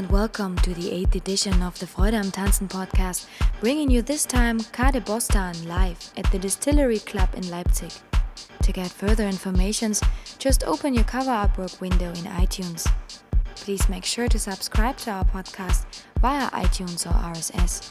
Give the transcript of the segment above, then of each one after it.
And welcome to the 8th edition of the Freude am Tanzen podcast, bringing you this time Kadebostan live at the Distillery Club in Leipzig. To get further informations, just open your cover artwork window in iTunes. Please make sure to subscribe to our podcast via iTunes or RSS.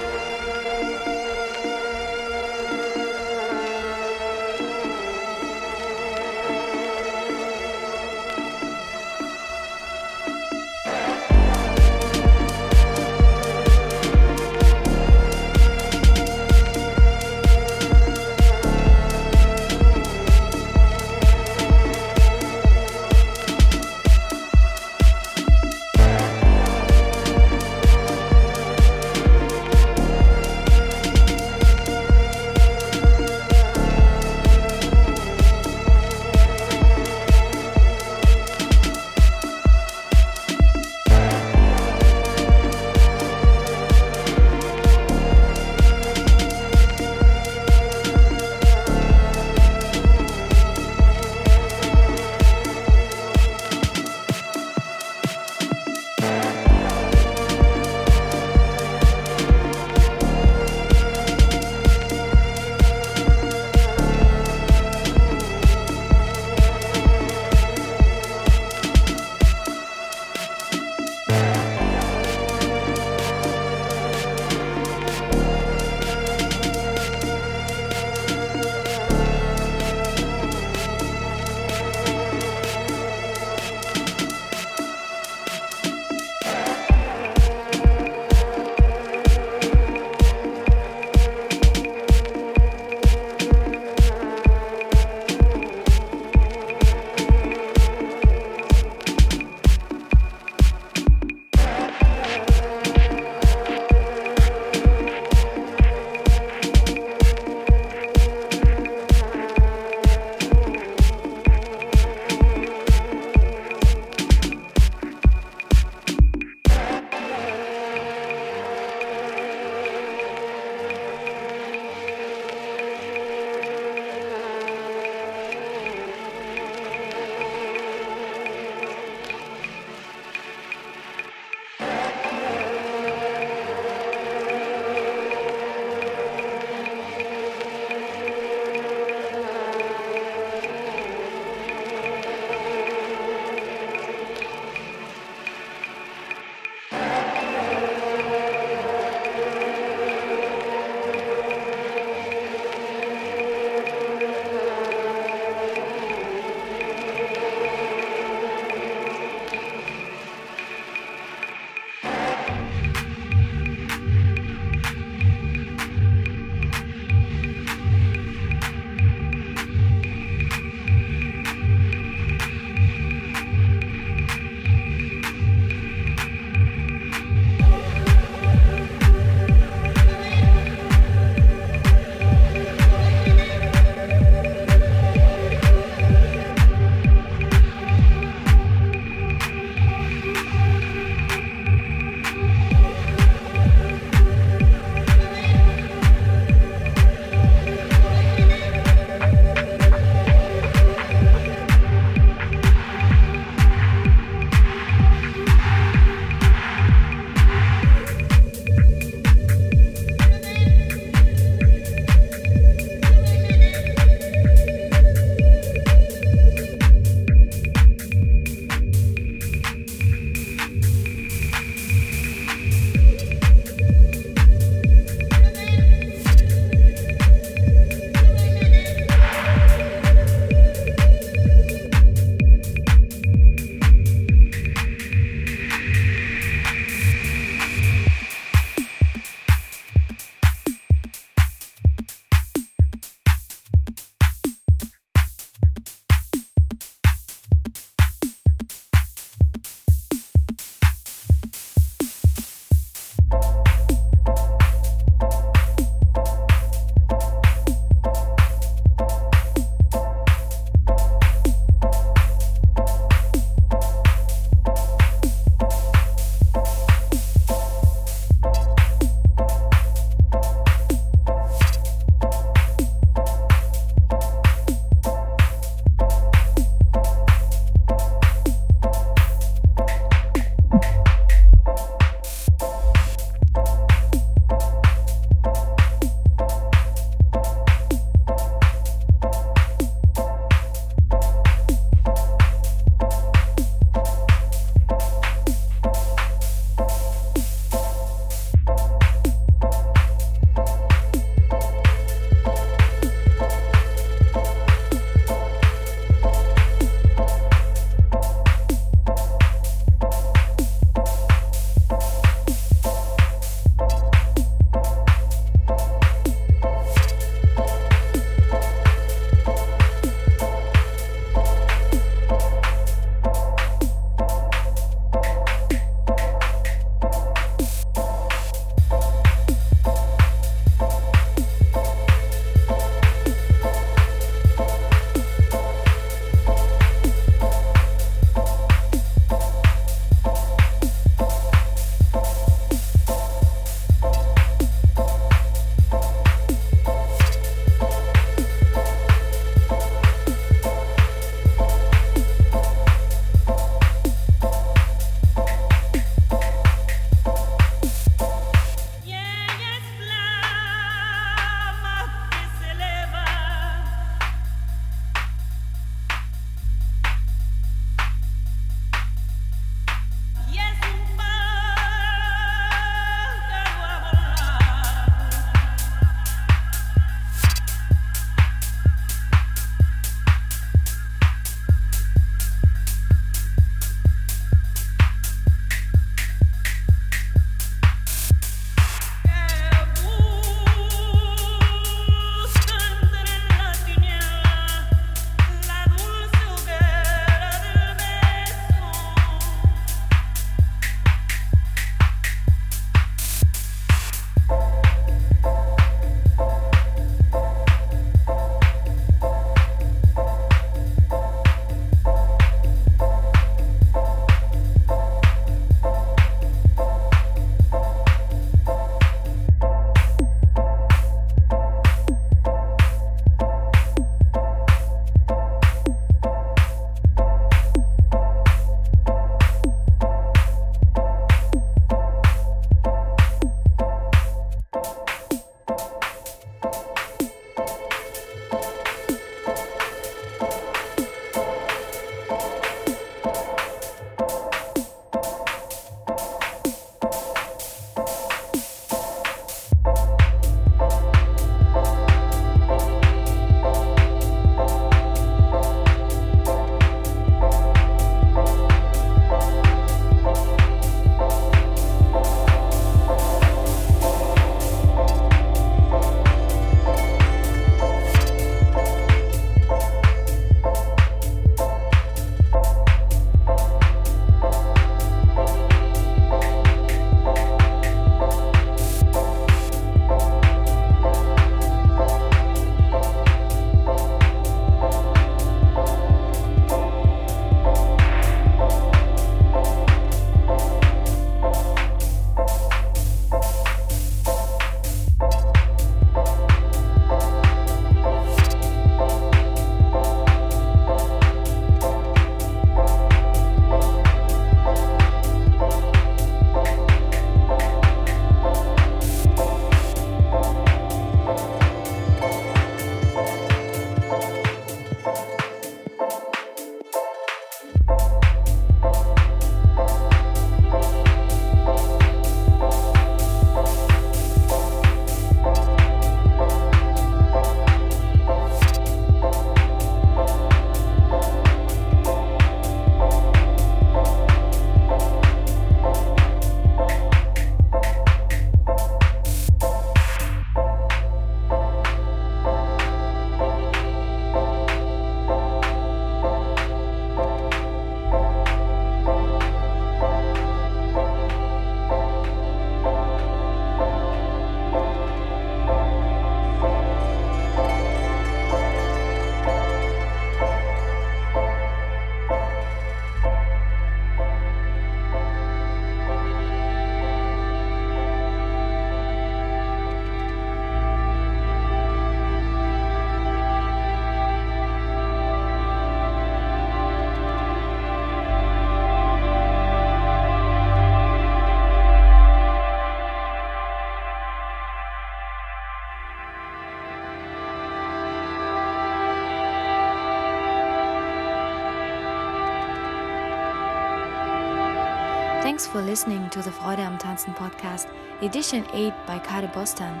For listening to the Freude am Tanzen podcast, edition 8 by Kadebostan.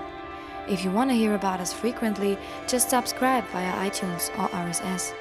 If you want to hear about us frequently, just subscribe via iTunes or RSS.